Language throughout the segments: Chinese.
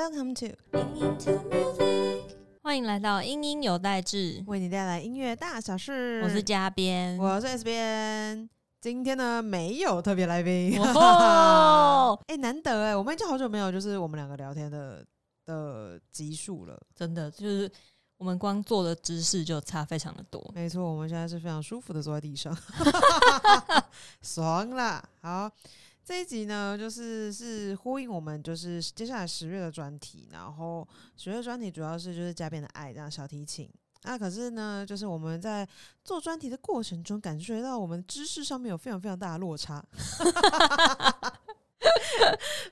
Welcome to 欢迎来到英英有代志，为你带来音乐大小事。我是嘉编。我是 S 边。今天呢，没有特别来宾。哦，哎，难得哎，我们已经好久没有就是我们两个聊天的的集数了。真的，就是我们光坐的姿势就差非常的多。没错，我们现在是非常舒服的坐在地上，爽啦！好，这一集呢，就是是呼应我们就是接下来十月的专题，然后十月专题主要是就是加变的爱这样小提琴。那可是呢，就是我们在做专题的过程中，感觉到我们知识上面有非常非常大的落差。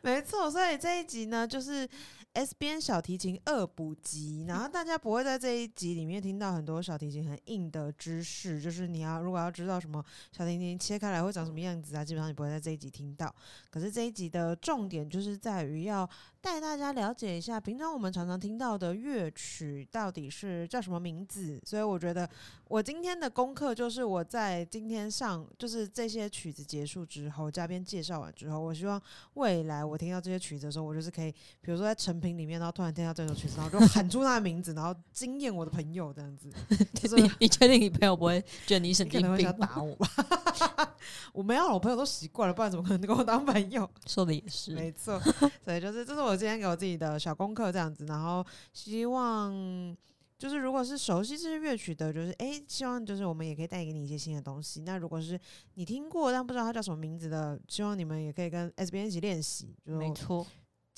没错，所以这一集呢，就是 S 边小提琴二补集，然后大家不会在这一集里面听到很多小提琴很硬的知识，就是你要如果要知道什么小提琴切开来会长什么样子啊，基本上你不会在这一集听到。可是这一集的重点就是在于要带大家了解一下，平常我们常常听到的乐曲到底是叫什么名字。所以我觉得我今天的功课就是我在今天上，就是这些曲子结束之后，嘉宾介绍完之后，我希望未来我听到这些曲子的时候，我就是可以，比如说在成品里面，然后突然听到这首曲子，然后就喊出他的名字，然后惊艳我的朋友这样子。就是你你确定你朋友不会觉得你可能会想经病吗？打我吧？我没有，我朋友都习惯了，不然怎么可能跟我当朋友？说的也是，没错，所以就是这是我今天给我自己的小功课这样子，然后希望就是如果是熟悉这些乐曲的，就是诶，希望就是我们也可以带给你一些新的东西。那如果是你听过但不知道它叫什么名字的，希望你们也可以跟 S B 一起练习，就没错。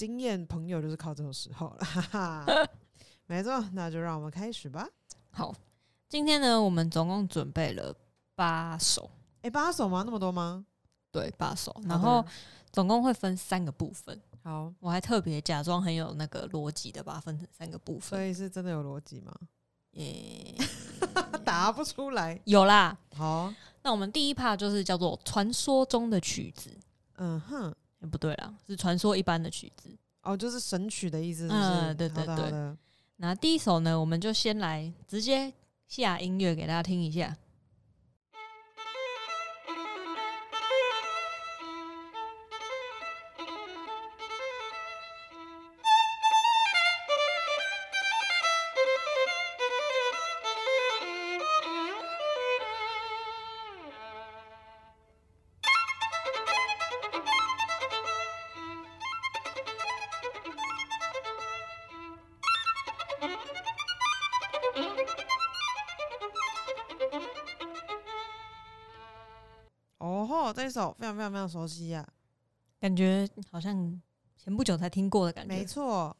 经验朋友就是靠这种时候了，哈哈。没错，那就让我们开始吧。好，今天呢，我们总共准备了八首，诶，八首吗？那么多吗？对，八首，然后总共会分三个部分。好，我还特别假装很有那个逻辑的，把它分成三个部分所。以是真的有逻辑吗？耶，答不出来。有啦。好，那我们第一 part 就是叫做传说中的曲子，嗯哼。诶不对啦，是传说一般的曲子。哦，就是神曲的意思是不是？嗯对对对那第一首呢，我们就先来直接下音乐给大家听一下。非常非常非常熟悉呀、感觉好像前不久才听过的感觉。没错，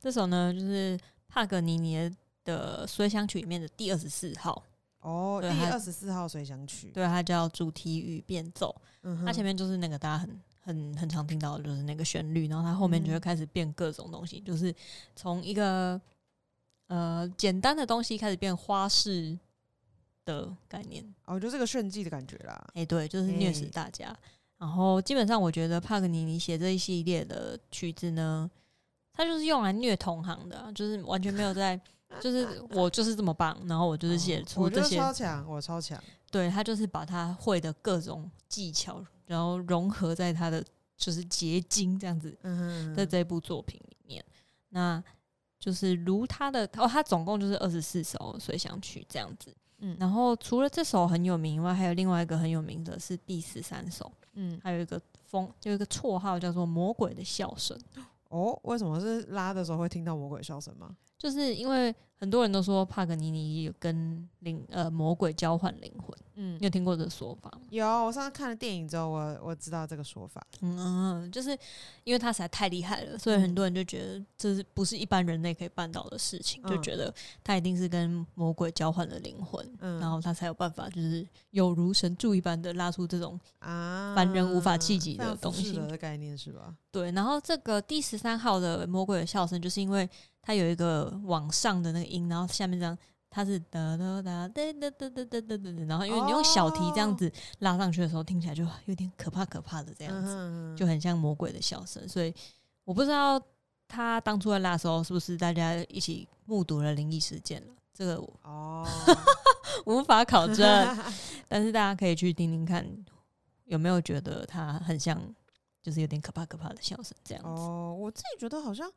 这首呢就是帕格尼尼的随想曲里面的第二十四号，哦，第二十四号随想曲，对，它叫主题与变奏。嗯哼，它前面就是那个大家很很很常听到的，就是那个旋律，然后它后面就会嗯开始变各种东西，就是从一个呃简单的东西开始变花式的概念。哦，就这个炫技的感觉啦。哎、对，就是虐死哎大家。然后基本上，我觉得帕格尼尼写这一系列的曲子呢，他就是用来虐同行的啊、就是完全没有在，就是我就是这么棒，然后我就是写出这些，超强，我超强。对他就是把他会的各种技巧，然后融合在他的就是结晶这样子，嗯哼，在这部作品里面，那就是如他的哦，他总共就是二十四首随想曲这样子。嗯。然后除了这首很有名以外，还有另外一个很有名的是第十三首，嗯，还有一个风，就有一个绰号叫做“魔鬼的笑声。哦，为什么是拉的时候会听到魔鬼笑声吗？”，就是因为很多人都说帕格尼尼有跟灵呃魔鬼交换灵魂，嗯你，有听过这个说法吗？有，我上次看了电影之后，我我知道这个说法。嗯就是因为他实在太厉害了，所以很多人就觉得这是不是一般人类可以办到的事情，就嗯觉得他一定是跟魔鬼交换了灵魂，嗯然后他才有办法就是有如神助一般的拉出这种啊，凡人无法企及的东西的概念是吧？对，然后这个第十三号的魔鬼的笑声，就是因为它有一个往上的那个音，然后下面这样，它是哒哒哒哒哒哒哒哒哒哒，然后因为你用小提这样子拉上去的时候，听起来就有点可怕可怕的这样子，就很像魔鬼的笑声。所以我不知道他当初在拉的时候，是不是大家一起目睹了灵异事件了？这个我哦，无法考证，但是大家可以去听听看，有没有觉得它很像，就是有点可怕可怕的笑声这样子。哦，我自己觉得好像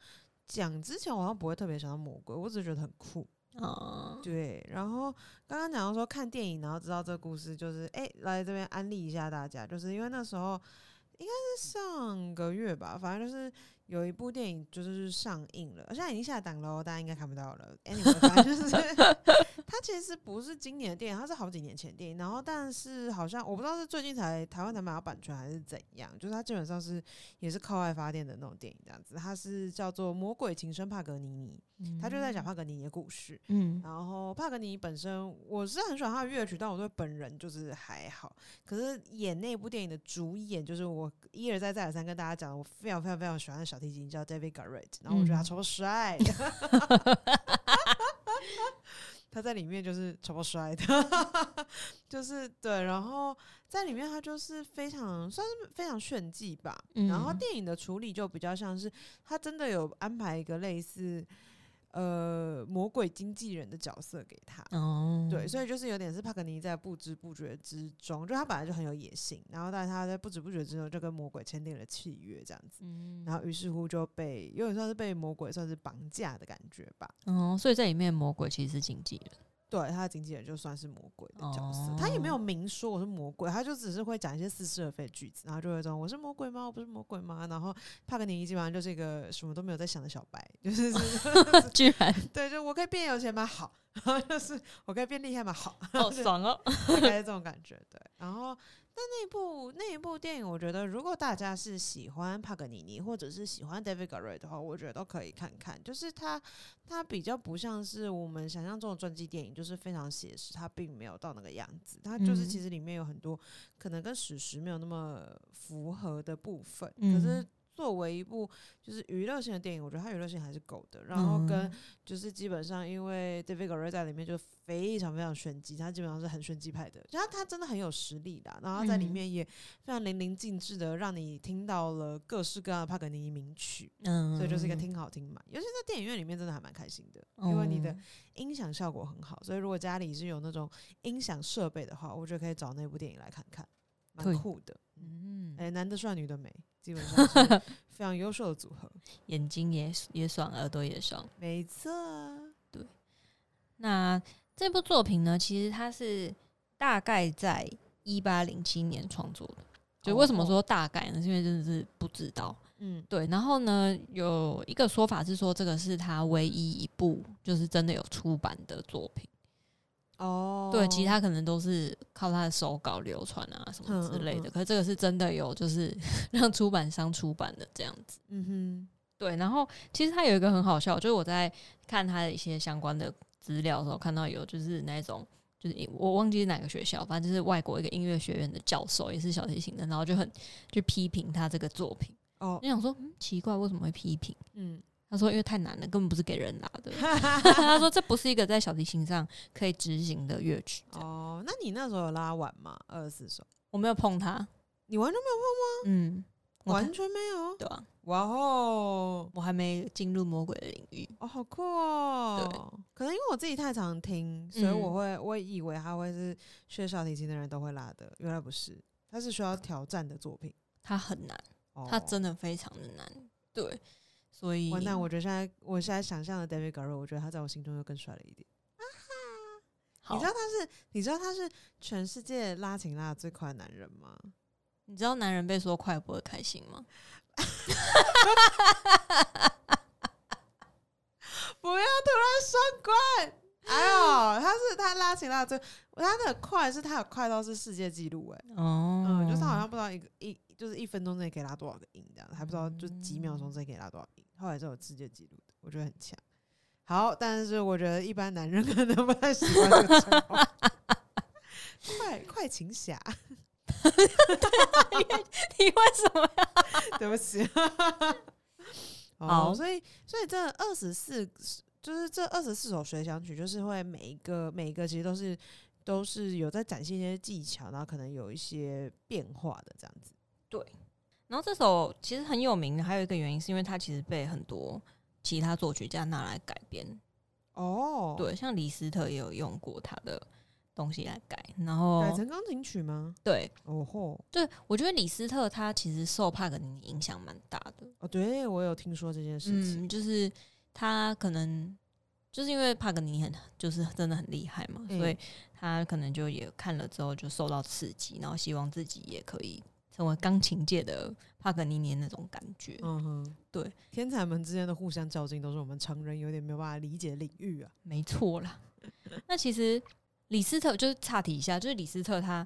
讲之前，我好像不会特别想到魔鬼，我只是觉得很酷。哦，对，然后刚刚讲到说看电影，然后知道这个故事，就是哎、来这边安利一下大家，就是因为那时候应该是上个月吧，反正就是有一部电影就是上映了，现在已经下档了哦，大家应该看不到了。anyway，反正就是 它其实不是今年的电影，它是好几年前的电影，然后但是好像我不知道是最近才台湾才买到版权还是怎样，就是它基本上是也是靠爱发电的那种电影这样子，它是叫做《魔鬼情深帕格尼尼》，它就在讲帕格尼尼的故事。嗯，然后帕格尼本身我是很喜欢他的乐曲，但我对本人就是还好。可是演那部电影的主演，就是我一而再再而三跟大家讲，我非常非常非常喜欢的小提琴叫 David Garrett，然后我觉得他嗯超帅的。他在里面就是超帅的，就是对，然后在里面他就是非常算是非常炫技吧。然后嗯电影的处理就比较像是他真的有安排一个类似呃魔鬼经纪人的角色给他。哦，对，所以就是有点是帕格尼在不知不觉之中，就他本来就很有野心，然后但是他在不知不觉之中就跟魔鬼签订了契约，这样子，嗯，然后于是乎就被有点算是被魔鬼算是绑架的感觉吧。哦，所以在里面魔鬼其实是经纪人，对，他的经纪人就算是魔鬼的角色，他也没有哦明说我是魔鬼，他就只是会讲一些似是而非的句子，然后就会说我是魔鬼吗？我不是魔鬼吗？然后帕格尼基本上就是一个什么都没有在想的小白，就是是 居然对，就我可以变有钱吗？好，然后就是我可以变厉害吗？好，好爽哦，大概是这种感觉。对，然后但那一部那一部电影，我觉得如果大家是喜欢帕格尼尼或者是喜欢 David Garrett 的话，我觉得都可以看看。就是它它比较不像是我们想象中的传记电影，就是非常写实，它并没有到那个样子。它就是嗯其实里面有很多可能跟史实没有那么符合的部分，可嗯是。作为一部就是娱乐性的电影，我觉得它娱乐性还是够的。然后跟嗯就是基本上，因为 David Garrett 在里面就非常非常炫技，他基本上是很炫技派的，就他他真的很有实力的。然后在里嗯面也非常淋漓尽致的让你听到了各式各样的帕格尼尼名曲，嗯，所以就是一个听好听嘛。尤其在电影院里面，真的还蛮开心的，因为你的哦音响效果很好。所以如果家里是有那种音响设备的话，我觉得可以找那部电影来看看，蛮酷的。嗯，哎、男的帅，女的美，基本上是非常优秀的组合。眼睛也也爽，耳朵也爽。没错，对那这部作品呢，其实它是大概在一八零七年创作的。就为什么哦说大概呢？是因为真的是不知道。嗯对，然后呢，有一个说法是说，这个是他唯一一部就是真的有出版的作品。哦，对，其他可能都是靠他的手稿流传啊什么之类的。嗯嗯嗯可是这个是真的有，就是 让出版商出版的这样子。嗯哼对，然后其实他有一个很好笑，就是我在看他的一些相关的资料的时候，看到有就是那种。就是我忘记是哪个学校，反正就是外国一个音乐学院的教授，也是小提琴的，然后就很去批评他这个作品。哦我，想说，嗯，奇怪，为什么会批评？嗯，他说，因为太难了，根本不是给人拉的。他说，这不是一个在小提琴上可以执行的乐曲。哦，哦，那你那时候有拉完吗？二十四首，我没有碰它，你完全没有碰吗？嗯完全没有，对啊，哇哦，我还没进入魔鬼的领域。哦，好酷哦！可能因为我自己太常听，所以我嗯会，我以为他会是学小提琴的人都会拉的，原来不是，他是需要挑战的作品。它很难，哦它真的非常的难。对，所以完蛋！我觉得现在，我现在想象的 David Garrett，我觉得他在我心中又更帅了一点。好你知道他是，你知道他是全世界拉琴拉的最快的男人吗？你知道男人被说快不会开心吗？不要突然说快！哎呦，他是他拉琴拉的最，他的快是他有快到是世界纪录哎，哦，嗯，就是他好像不知道一个一就是一分钟内可以拉多少个音这样，还不知道就几秒钟之内可以拉多少音，后来是有世界纪录的，我觉得很强。好，但是我觉得一般男人 可能不太喜欢这个称号。快快琴侠，你为什么呀？对不起。哦，好所以所以这二十四就是这二十四首随想曲，就是会每一个每一个其实都是都是有在展现一些技巧，然后可能有一些变化的这样子。然后这首其实很有名的，还有一个原因是因为它其实被很多其他作曲家拿来改编。哦，，对，像李斯特也有用过他的东西来改，然后改成钢琴曲吗？对哦吼，对，我觉得李斯特他其实受帕格尼尼影响蛮大的，哦，对我有听说这件事情。嗯，就是他可能就是因为帕格尼尼很就是真的很厉害嘛，嗯所以他可能就也看了之后就受到刺激，然后希望自己也可以成为钢琴界的帕格尼尼那种感觉。嗯哼，对，天才们之间的互相较劲，都是我们常人有点没有办法理解的领域啊。没错啦。那其实李斯特就是岔题一下，就是李斯特他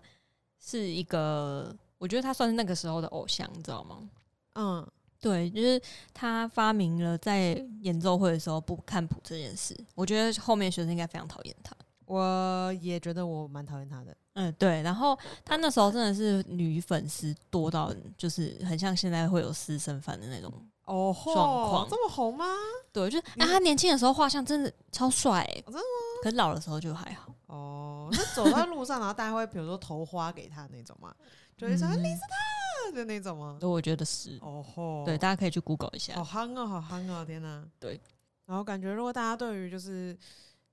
是一个，我觉得他算是那个时候的偶像，你知道吗？嗯，对，就是他发明了在演奏会的时候不看谱这件事。我觉得后面学生应该非常讨厌他。我也觉得我蛮讨厌他的。嗯，对。然后他那时候真的是女粉丝多到，就是很像现在会有私生饭的那种。哦吼，状况这么红吗？对，就是啊，他年轻的时候画像真的超帅、欸，哦真的可是老的时候就还好。哦，是走在路上，然后大家会比如说投花给他那种嘛？就会说嗯李斯特的那种吗？对，我觉得是。哦吼，对，大家可以去 Google 一好下。夯哦，好憨哦，天哪！对，然后感觉如果大家对于就是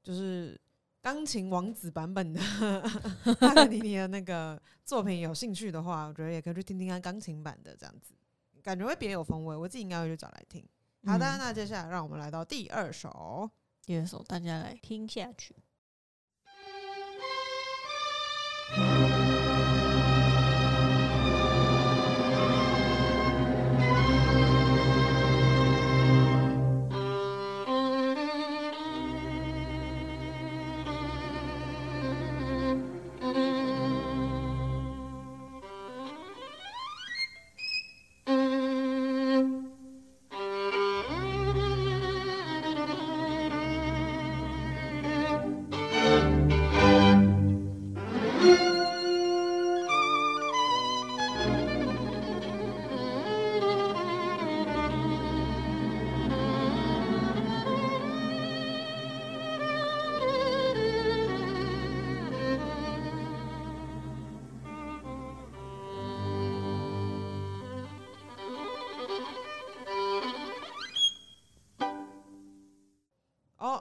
就是钢琴王子版本的帕格尼尼的那个作品有兴趣的话，我觉得也可以去听听看钢琴版的这样子，感觉会别有风味。我自己应该会去找来听。好的，嗯那接下来让我们来到第二首。第二首大家来听下去。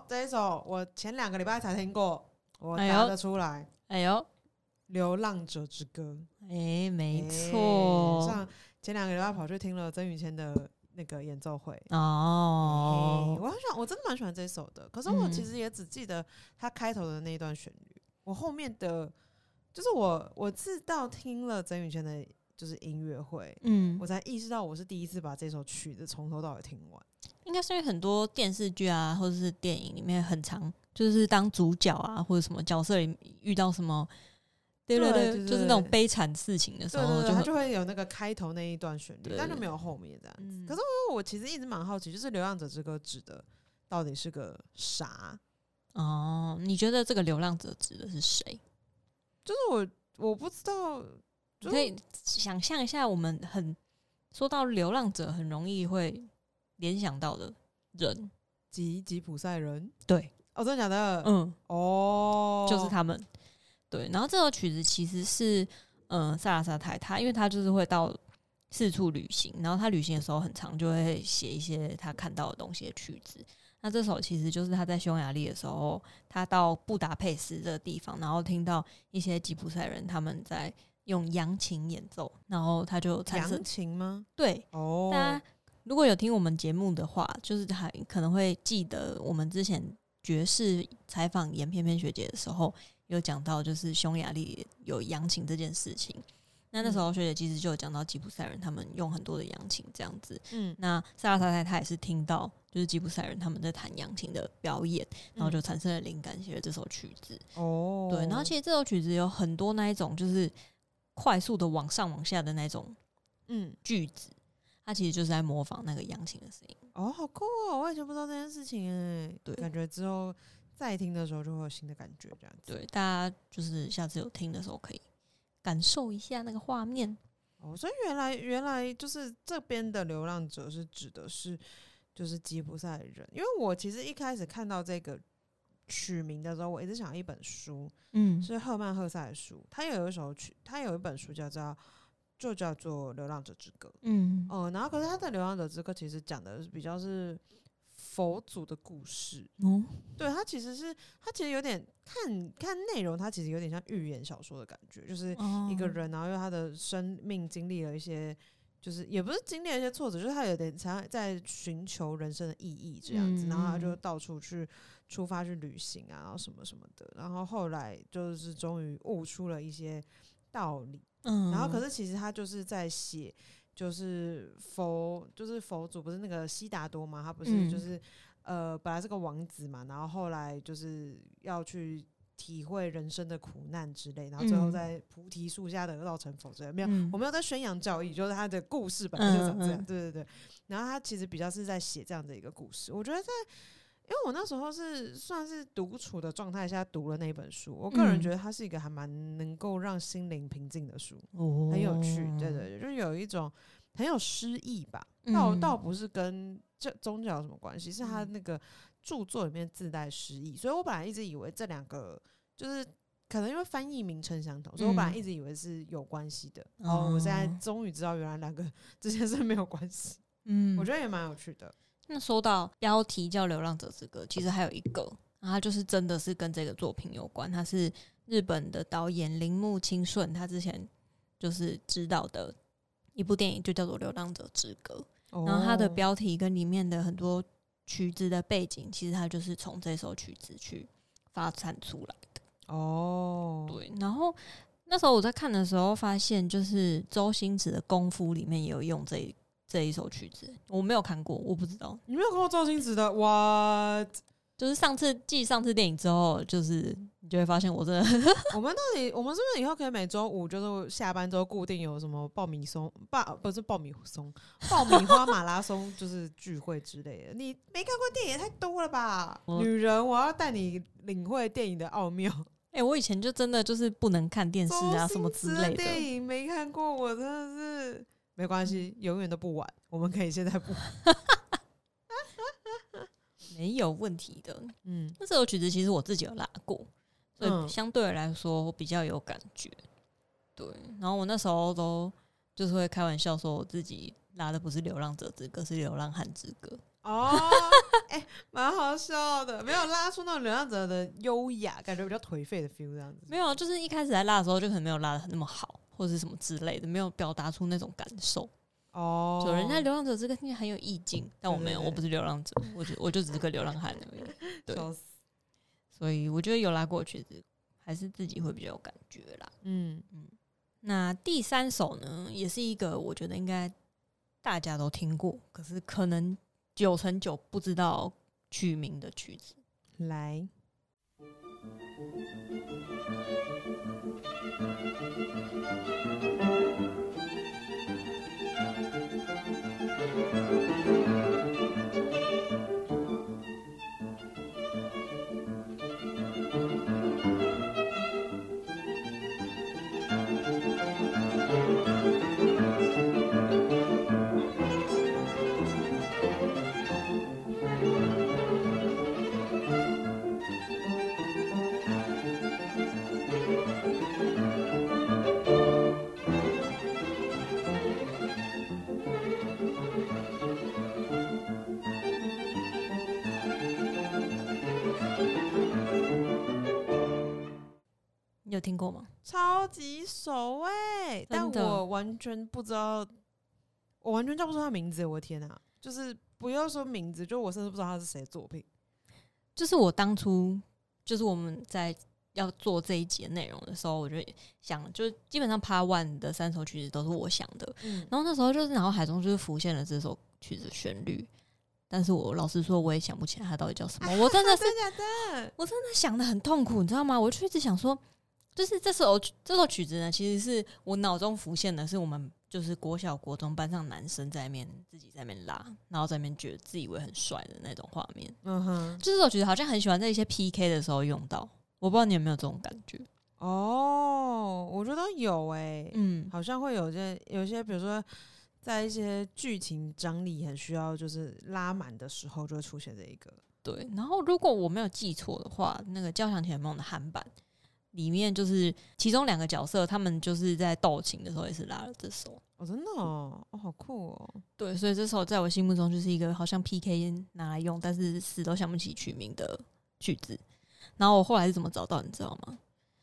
这一首我前两个礼拜才听过，我哎呦答得出来，哎呦，《流浪者之歌》。哎，没欸错。上前两个礼拜跑去听了曾宇谦的那个演奏会。哦欸，我很喜欢，我真的蛮喜欢这首的。可是我其嗯实也只记得他开头的那一段旋律，我后面的，就是我我是到听了曾宇谦的，就是音乐会，嗯我，才意识到我是第一次把这首曲子从头到尾听完。应该是因为很多电视剧啊，或者是电影里面很常就是当主角啊，或者什么角色里遇到什么，对对就是那种悲惨事情的时候，对对对，它就会就会有那个开头那一段旋律，但就没有后面这样子。嗯可是我其实一直蛮好奇，就是《流浪者之歌》指的到底是个啥？哦，你觉得这个流浪者指的是谁？就是我我不知道，可以想象一下，我们很说到流浪者，很容易会联想到的人，吉吉普赛人对，哦，真的假的？嗯，哦，就是他们。对，然后这首曲子其实是，嗯、萨拉萨泰他，因为他就是会到四处旅行，然后他旅行的时候很长，就会写一些他看到的东西的曲子。那这首其实就是他在匈牙利的时候，他到布达佩斯这个地方，然后听到一些吉普赛人他们在用扬琴演奏，然后他就产生扬琴吗？对哦，大家如果有听我们节目的话，就是还可能会记得我们之前爵士采访严翩翩学姐的时候，有讲到就是匈牙利有扬琴这件事情。那那时候学姐其实就有讲到吉普赛人他们用很多的扬琴这样子。嗯，那萨拉塔太他也是听到就是吉普赛人他们在弹扬琴的表演，然后就产生了灵感，写了这首曲子。哦，对，然后其实这首曲子有很多那一种就是快速的往上往下的那种嗯，句子，它其实就是在模仿那个扬琴的声音。哦，好酷哦，我以前不知道这件事情哎，对感觉之后再听的时候就会有新的感觉，这样子。对，大家就是下次有听的时候可以感受一下那个画面。哦，所以原来原来就是这边的流浪者是指的是就是吉普赛人，因为我其实一开始看到这个取名的时候，我一直想到一本书，嗯是赫曼赫塞的书，他有一首曲，他有一本书叫做就叫做《流浪者之歌》。嗯。哦、然后可是他的《流浪者之歌》其实讲的是比较是佛祖的故事。哦，对，他其实是他其实有点看看内容，他其实有点像寓言小说的感觉，就是一个哦。人，然后因为他的生命经历了一些，就是也不是经历了一些挫折，就是他有点想在寻求人生的意义这样子，然后他就嗯。到处去出发去旅行啊，然后什么什么的，然后后来就是终于悟出了一些道理，嗯，然后可是其实他就是在写。就是佛，就是佛祖，不是那个悉达多嘛？他不是嗯就是、呃，本来是个王子嘛，然后后来就是要去体会人生的苦难之类，然后最后嗯在菩提树下得道成佛之类。没有，嗯我没有在宣扬教义，就是他的故事本来就长这样。嗯嗯对对对，然后他其实比较是在写这样的一个故事。我觉得在，因为我那时候是算是独处的状态下读了那本书，我个人嗯觉得它是一个还蛮能够让心灵平静的书。哦很有趣，对对对，就是有一种很有诗意吧。倒嗯倒不是跟这宗教有什么关系，是他嗯那个著作里面自带诗意。所以我本来一直以为这两个就是可能因为翻译名称相同，所以我本来嗯一直以为是有关系的。哦，我现在哦终于知道原来两个之间是没有关系，嗯，我觉得也蛮有趣的。那说到标题叫《流浪者之歌》，其实还有一个，然后它就是真的是跟这个作品有关。它是日本的导演铃木清顺，他之前就是指导的一部电影，就叫做《流浪者之歌》。然后它的哦标题跟里面的很多曲子的背景，其实它就是从这首曲子去发展出来的。哦，对，然后那时候我在看的时候，发现就是周星驰的《功夫》里面也有用这一这一首曲子，我没有看过，我不知道。你没有看过周星驰的哇？就是上次继上次电影之后，就是你就会发现我真的 我们到底，我们是不是以后可以每周五就是下班之后固定有什么爆米松、爆不是爆米松、爆米花马拉松，就是聚会之类的？你没看过电影也太多了吧？女人，我要带你领会电影的奥妙。哎、我以前就真的就是不能看电视啊什么之类的电。影没看过，我真的是没关系，永远都不晚。我们可以现在不，没有问题的。嗯，那这首曲子其实我自己有拉过，所以嗯相对来说我比较有感觉。对，然后我那时候都就是会开玩笑说我自己拉的不是《流浪者之歌》，是《流浪汉之歌》。哦，哎、蛮好笑的，没有拉出那种流浪者的优雅，感觉比较颓废的 feel 这样子。没有，就是一开始在拉的时候就可能没有拉的那么好，或者是什么之类的，没有表达出那种感受。哦，就人家流浪者这个听起来很有意境，但我没有，我不是流浪者，我就我就只是个流浪汉而已。对，所以我觉得有拉过的曲子，还是自己会比较有感觉啦。嗯嗯，那第三首呢，也是一个我觉得应该大家都听过，可是可能九成九不知道曲名的曲子。来，听过吗？超级熟哎、但我完全不知道，我完全叫不出他名字，我的天哪、就是不要说名字，就我甚至不知道他是谁的作品。就是我当初就是我们在要做这一集的内容的时候，我就想，就是基本上 Part One 的三首曲子都是我想的，嗯，然后那时候就是脑海中就是浮现了这首曲子的旋律，但是我老实说我也想不起来它到底叫什么，我真的是的？我真的想的很痛苦，你知道吗？我就一直想说，就是这首这首曲子呢，其实是我脑中浮现的是我们就是国小国中班上男生在那边自己在那边拉，然后在那边觉得自以为很帅的那种画面。嗯哼，就这首曲子好像很喜欢在一些 PK 的时候用到，我不知道你有没有这种感觉？哦，我觉得有哎、嗯，好像会有些有些，比如说在一些剧情张力很需要就是拉满的时候，就会出现这一个。对。然后如果我没有记错的话，那个《交响情人梦》的韩版里面就是其中两个角色，他们就是在斗琴的时候也是拉了这首。哦，真的哦，哦，好酷哦。对，所以这首在我心目中就是一个好像 PK 拿来用，但是死都想不起曲名的句子。然后我后来是怎么找到，你知道吗？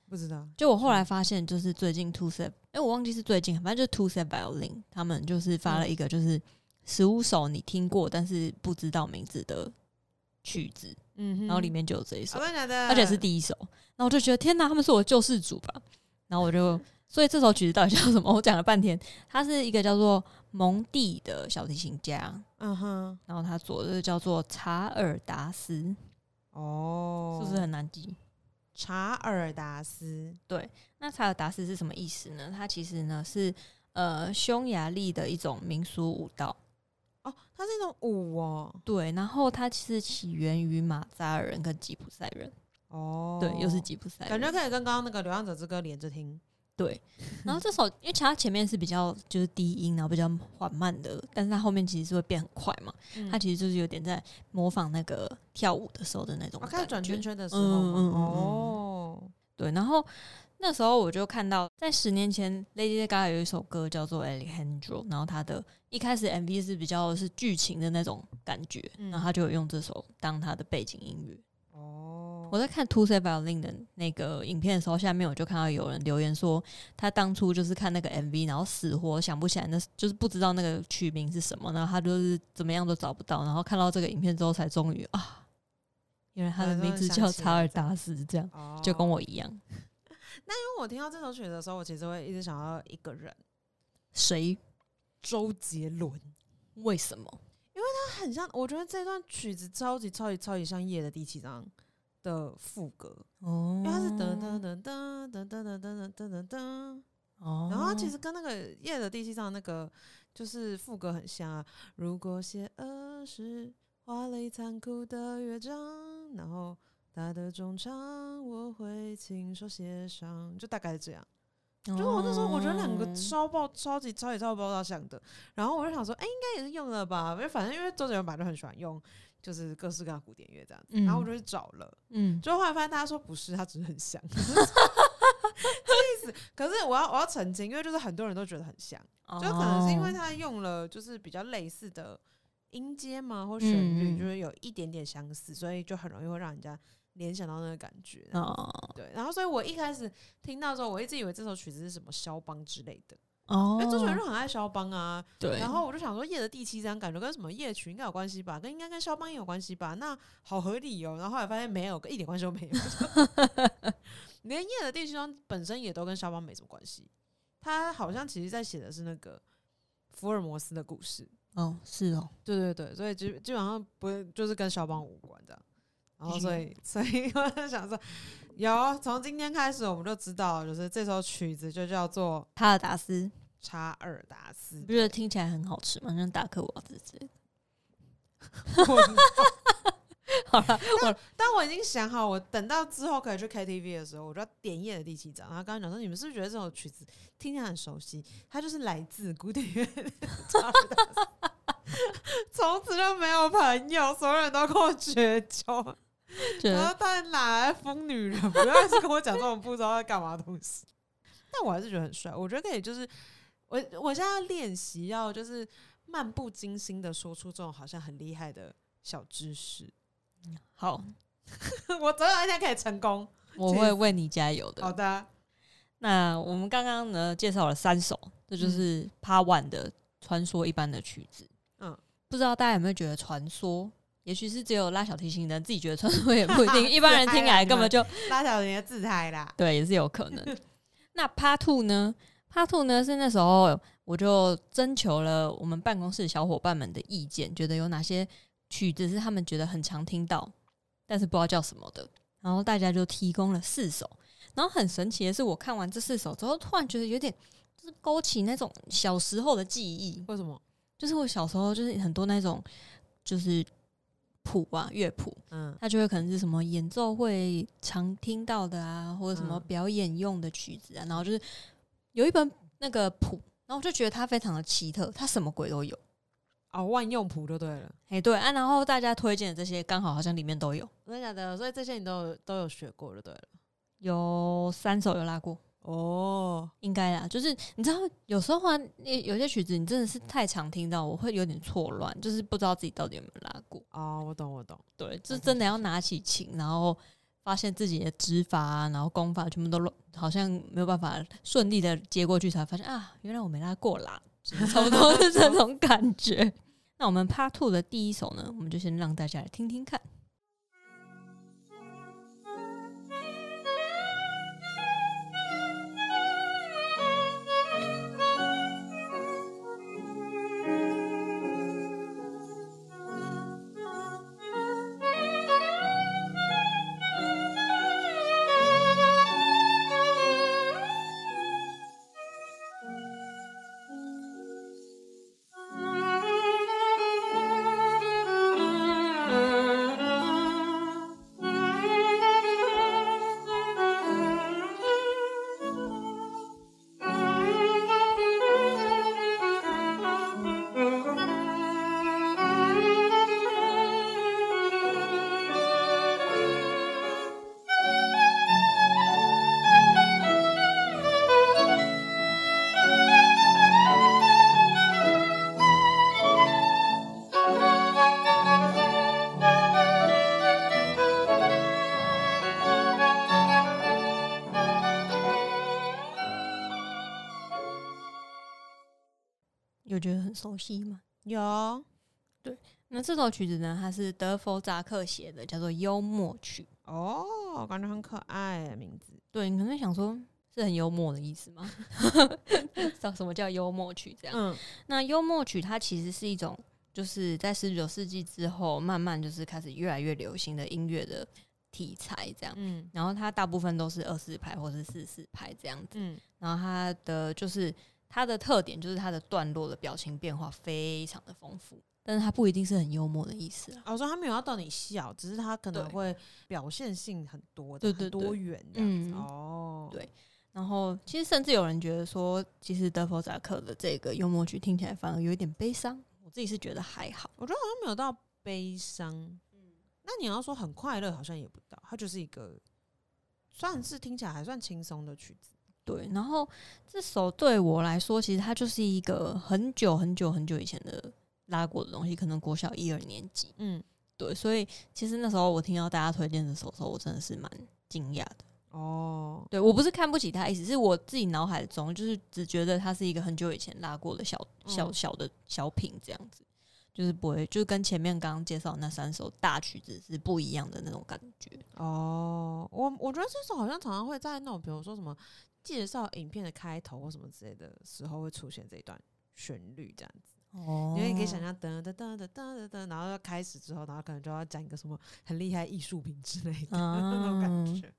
不知道，就我后来发现，就是最近 Two Set，哎，我忘记是最近，反正就是 Two Set Violin，他们就是发了一个就是十五首你听过但是不知道名字的曲子，嗯哼，然后里面就有这一首？而且是第一首。我就觉得天哪，他们是我救世主吧？然后我就，所以这首曲子到底叫什么？我讲了半天，它是一个叫做蒙蒂的小提琴家，嗯哼，然后他做的叫做查尔达斯，哦，是不是很难记？查尔达斯，对那查尔达斯是什么意思呢？它其实呢是呃匈牙利的一种民俗舞蹈，哦，它是一种舞哦，对，然后它其实起源于马扎尔人跟吉普赛人，哦，对，又是吉普赛人，感觉可以跟刚刚那个《流浪者之歌》连着听，对，然后这首因为其他前面是比较就是低音，然后比较缓慢的，但是它后面其实是会变很快嘛。它其实就是有点在模仿那个跳舞的时候的那种感觉。转圈圈的时候吗，嗯嗯嗯嗯哦，对，然后那时候我就看到，在十年前，Lady Gaga 有一首歌叫做《Alejandro》，然后它的一开始 MV 是比较是剧情的那种感觉，嗯。然后他就有用这首当他的背景音乐。哦，我在看 Two Set Violin 的那个影片的时候，下面我就看到有人留言说，他当初就是看那个 MV，然后死活想不起来，那就是不知道那个曲名是什么，然后他就是怎么样都找不到，然后看到这个影片之后，才终于啊，原来他的名字叫查尔达斯，这样哦就跟我一样。那因为我听到这首曲子的时候，我其实会一直想要一个人，谁？周杰伦。为什么？因为他很像，我觉得这段曲子超级超级超级像夜的第七章的副歌，哦因为它是噔噔噔噔噔噔噔噔噔噔噔，哦，然后它其实跟那个夜的第七章那个就是副歌很像啊。如果邪恶是华丽残酷的乐章，然后它的中场我会亲手写上，就大概是这样。就是我那时候我觉得两个哦超爆超级超级超爆炸像的，然后我就想说，哎、应该也是用了吧，因为反正因为周杰伦本来就很喜欢用就是各式各样古典乐这样子，然后我就去找了，嗯就后来发现大家说不是，它只是很像，这意思。可是我要我要澄清，因为就是很多人都觉得很像，就可能是因为哦他用了就是比较类似的音阶嘛或旋律，就是有一点点相似，所以就很容易会让人家联想到那个感觉。哦对，然后所以我一开始听到时候，我一直以为这首曲子是什么肖邦之类的，哦因为周杰伦就很爱肖邦啊。对，然后我就想说，夜的第七章感觉跟什么夜曲应该有关系吧，跟应该跟肖邦也有关系吧，那好合理哦。然后后来发现没有，一点关系都没有。连夜的第七章本身也都跟肖邦没什么关系，他好像其实在写的是那个福尔摩斯的故事。哦是哦，对对对，所以基基本上不会就是跟肖邦无关这样。然后所以 所以我就想说，有从今天开始我们就知道，就是这首曲子就叫做哈尔达斯，查尔达斯你不。觉得听起来很好吃吗？像达克瓦兹之类的。好了，我但我已经想好，我等到之后可以去 KTV 的时候，我就要点夜的第七章。然后刚刚讲说，你们是不是觉得这首曲子听起来很熟悉？它就是来自古典乐的查尔达斯。从此就没有朋友，所有人都跟我绝交。觉得他哪来疯女人？不要一直跟我讲这种不知道在干嘛的东西。但我还是觉得很帅，我觉得可以，就是我我现在练习，要就是漫不经心的说出这种好像很厉害的小知识。好，我总有一天可以成功。我会为你加油的。好的，那我们刚刚呢介绍了三首，这就是趴 One 的传说一般的曲子。嗯，不知道大家有没有觉得传说？也许是只有拉小提琴的人自己觉得传说，也不一定。一般人听起来根本就拉小你的自嗨啦。对，也是有可能。那 Part Two 呢？Part Two 呢是那时候我就征求了我们办公室小伙伴们的意见，觉得有哪些曲子是他们觉得很常听到，但是不知道叫什么的。然后大家就提供了四首。然后很神奇的是，我看完这四首之后，突然觉得有点就是勾起那种小时候的记忆。为什么？就是我小时候就是很多那种就是谱啊乐谱，嗯它就会可能是什么演奏会常听到的啊，或者什么嗯表演用的曲子啊，然后就是有一本那个谱，然后我就觉得它非常的奇特，它什么鬼都有。哦，万用谱就对了。哎，对啊，然后大家推荐的这些刚好好像里面都有，真的假的？所以这些你都有都有学过就对了。有三首有拉过，哦，应该啦。就是你知道，有时候啊，有有些曲子你真的是太常听到，我会有点错乱，就是不知道自己到底有没有拉过。哦，我懂，我懂。对，就真的要拿起琴，然后发现自己的指法啊，然后功法全部都乱，好像没有办法顺利的接过去，才发现啊，原来我没拉过啦，差不多是这种感觉。那我们 Part Two 的第一首呢，我们就先让大家来听听看。很熟悉吗？有，对那这首曲子呢，它是德弗扎克写的，叫做《幽默曲》。哦，感觉很可爱的名字。对你可能想说，是很幽默的意思吗？叫 什么叫幽默曲？这样，嗯，那幽默曲它其实是一种，就是在十九世纪之后，慢慢就是开始越来越流行的音乐的题材，这样。嗯然后它大部分都是二四拍或是四四拍这样子。嗯，然后它的就是它的特点就是它的段落的表情变化非常的丰富，但是它不一定是很幽默的意思啊。我说他没有要逗你笑，只是他可能会表现性很多的，对对很多元这样子。嗯哦，对然后其实甚至有人觉得说，其实德弗扎克的这个幽默曲听起来反而有一点悲伤，我自己是觉得还好。我觉得好像没有到悲伤。那你要说很快乐，好像也不到，它就是一个算是听起来还算轻松的曲子。对，然后这首对我来说，其实它就是一个很久很久很久以前的拉过的东西，可能国小一二年级。嗯，对，所以其实那时候我听到大家推荐这首的时候，我真的是蛮惊讶的。哦，对我不是看不起他，意思是我自己脑海中就是只觉得它是一个很久以前拉过的小小嗯小的小品这样子，就是不会，就是跟前面刚刚介绍那三首大曲子是不一样的那种感觉。哦，我我觉得这首好像常常会在那种比如说什么介绍影片的开头或什么之类的时候会出现这一段旋律这样子。哦因为你可以想象噔噔噔噔噔噔噔，然后要开始之后，然后可能就要讲一个什么很厉害艺术品之类的、那种感觉。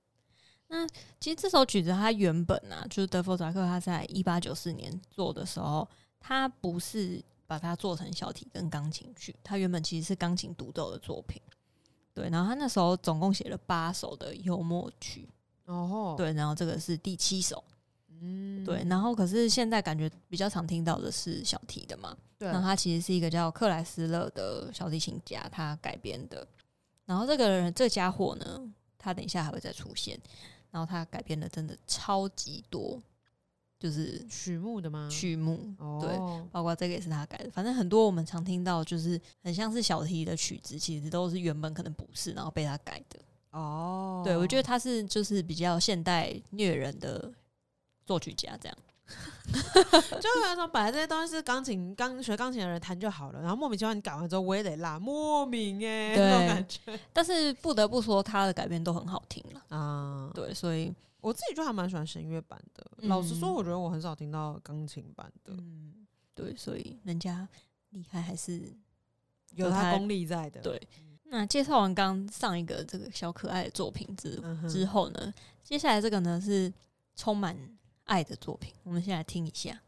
那其实这首曲子它原本啊，就是德弗扎克他在一八九四年做的时候，他不是把它做成小提跟钢琴曲，他原本其实是钢琴独奏的作品。对，然后他那时候总共写了八首的幽默曲，哦吼，对，然后这个是第七首，嗯对，然后可是现在感觉比较常听到的是小提的嘛，对那他其实是一个叫克莱斯勒的小提琴家，他改编的。然后这个人这家伙呢，他等一下还会再出现。然后他改编的真的超级多，就是曲目的吗？曲目，对，哦，包括这个也是他改的。反正很多我们常听到，就是很像是小提的曲子，其实都是原本可能不是，然后被他改的。哦，对我觉得他是就是比较现代虐人的作曲家，这样。就有一种本来这些东西是钢琴刚学钢琴的人弹就好了，然后莫名其妙你改完之后我也得拉，莫名哎、对那种感觉但是不得不说，他的改编都很好听了。啊。对，所以我自己就还蛮喜欢弦乐版的。嗯老实说，我觉得我很少听到钢琴版的，嗯，对，所以人家厉害还是有他功力在的。对。那介绍完刚上一个这个小可爱的作品之嗯之后呢，接下来这个呢是充满爱的作品，我们先来听一下。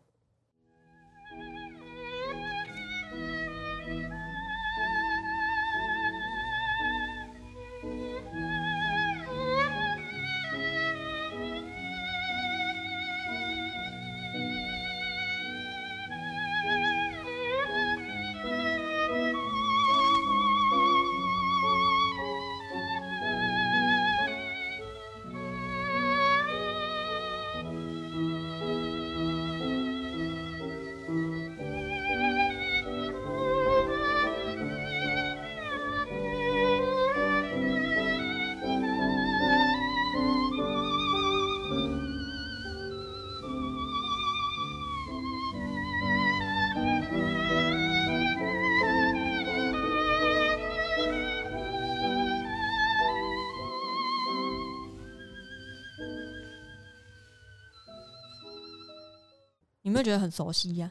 有没有觉得很熟悉呀、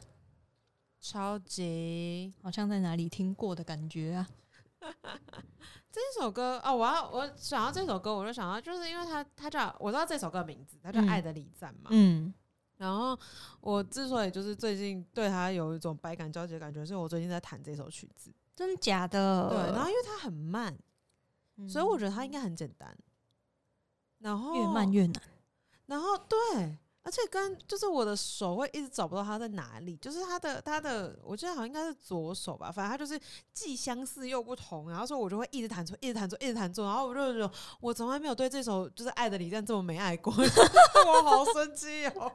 超级好像在哪里听过的感觉啊？这首歌哦，我要我想到这首歌，我就想到，就是因为它它叫我知道这首歌的名字，它叫《嗯爱的礼赞》嘛。嗯然后我之所以就是最近对它有一种百感交集的感觉，是因为我最近在弹这首曲子。真的假的？对，然后因为它很慢，嗯所以我觉得它应该很简单。然后越慢越难。然后对，而且跟就是我的手会一直找不到它在哪里，就是它的它的，我记得好像应该是左手吧，反正它就是既相似又不同，然后所以我就会一直弹错，一直弹错，一直弹错，然后我就觉得我从来没有对这首就是《爱的礼赞》这么没爱过，我好生气哦！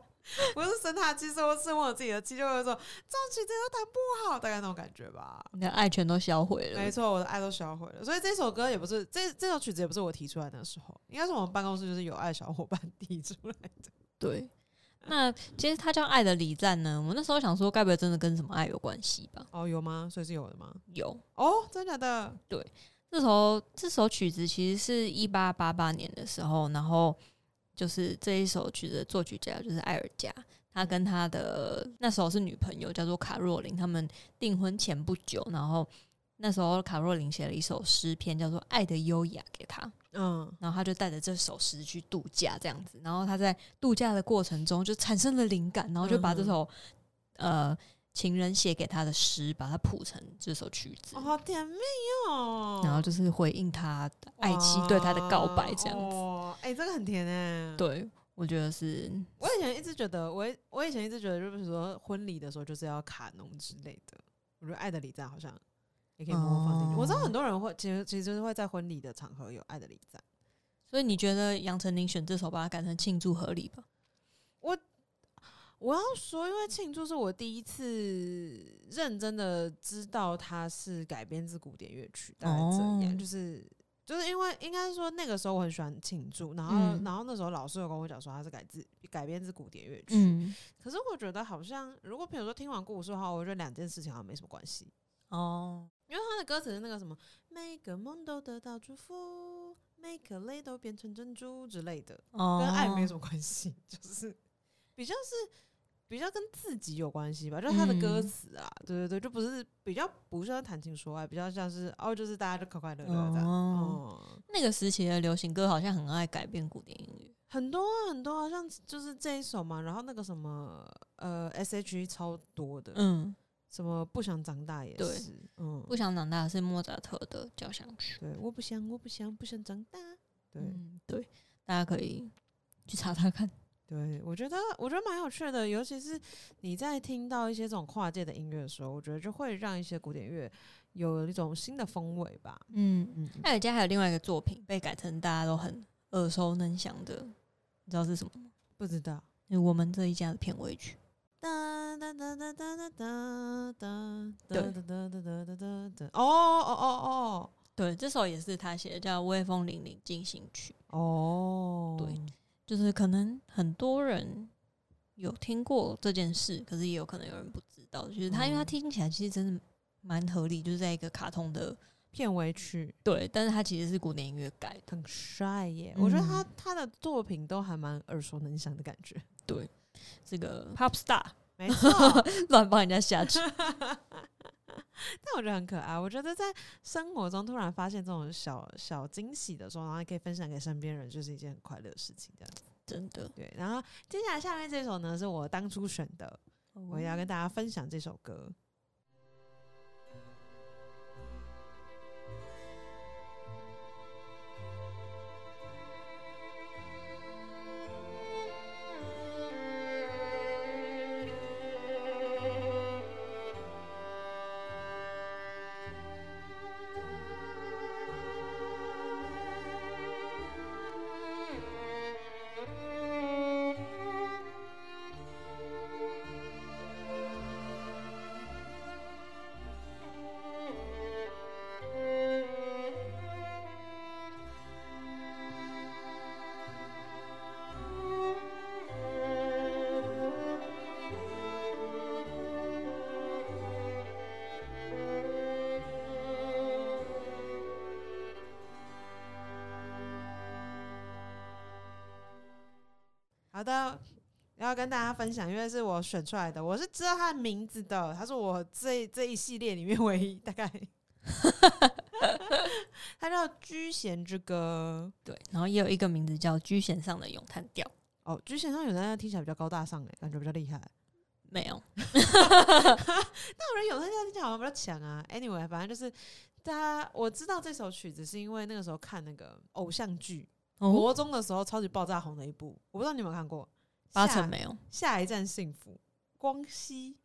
不是生他气，是我生我自己的气，就会说这种曲子都弹不好，大概那种感觉吧。你的爱全都销毁了。没错，我的爱都销毁了，所以这首歌也不是这这首曲子也不是我提出来的时候，应该是我们办公室就是有爱小伙伴提出来的。对，那其实他叫《爱的礼赞》呢，我那时候想说，该不会真的跟什么爱有关系吧？哦，有吗？所以是有的吗？有，哦，真的假的？这首这首曲子其实是一八八八年的时候，然后就是这一首曲子的作曲家就是艾尔加，他跟他的那时候是女朋友叫做卡若琳，他们订婚前不久，然后那时候卡若琳写了一首诗篇叫做《爱的优雅》给他，嗯，然后他就带着这首诗去度假，这样子。然后他在度假的过程中就产生了灵感，然后就把这首、呃情人写给他的诗，把它谱成这首曲子，哦，好甜蜜哦。然后就是回应他的爱妻对他的告白，这样子。哦，哎、这个很甜哎。，对，我觉得是我以前一直觉得，我我以前一直觉得，就是说婚礼的时候就是要卡农之类的。我觉得《爱的礼赞》好像也可以模仿进去。我知道哦很多人会，其实其实就是会在婚礼的场合有《爱的礼赞》。所以你觉得杨丞琳选这首把它改成庆祝合理吧？我我要说，因为庆祝是我第一次认真的知道它是改编自古典乐曲，大概这样，哦就是就是因为应该说那个时候我很喜欢庆祝，然后、嗯然后那时候老师有跟我讲说它是改自改编自古典乐曲，嗯，可是我觉得好像如果比如说听完故事的话，我觉得两件事情好像没什么关系，哦，因为他的歌词是那个什么每个梦都得到祝福，每颗泪都变成珍珠之类的，哦，跟爱没什么关系，就是比较是比较跟自己有关系吧，就是他的歌嗯词啊，对对对，就不是比较不像谈情说爱，比较像是哦，就是大家就快快乐乐这样，哦哦，那个时期的流行歌好像很爱改变古典音乐。很多啊很多，好像就是这一首嘛，然后那个什么呃 S H E 超多的，嗯，什么不想长大也是，嗯，不想长大是莫扎特的交响曲。对，我不想我不想不想长大，对。嗯，对，大家可以去查查看。对，我觉得我觉得蛮有趣的，尤其是你在听到一些这种跨界的音乐的时候，我觉得就会让一些古典乐有一种新的风味吧。嗯，嗯，艾尔加还有另外一个作品被改成大家都很耳熟能详的，你知道是什么吗？不知道。是我们这一家的片尾曲。哒哒哒哒哒哒哒哒对哒哒哒哒哒哒哒。哦哦哦哦对，这首也是他写的，叫《威风凛凛进行曲哦哦，对就是可能很多人有听过这件事，可是也有可能有人不知道。就是他，因为他嗯听起来其实真的蛮合理，就是在一个卡通的片尾曲对，但是他其实是古典音乐改的。很帅耶，我觉得他嗯他的作品都还蛮耳熟能详的感觉。对，这个 pop star 没错，乱帮人家下去。但我觉得很可爱。我觉得在生活中突然发现这种小小惊喜的时候，然后还可以分享给身边人，就是一件很快乐的事情。这样子，真的，对。然后接下来下面这首呢，是我当初选的，我也要跟大家分享这首歌。分享，因为是我选出来的，我是知道他的名字的，他是我这这一系列里面唯一大概。他叫《居贤之歌对，然后也有一个名字叫《居弦上的咏叹调》。》哦，《居贤上咏叹调听起来比较高大上哎，感觉比较厉害。没有，那有人咏叹调听起来好像比较强啊。Anyway，反正就是大家我知道这首曲子是因为那个时候看那个偶像剧，哦，国中的时候超级爆炸红的一部，我不知道你有没有看过。下八成没有。下一站幸福，光熙、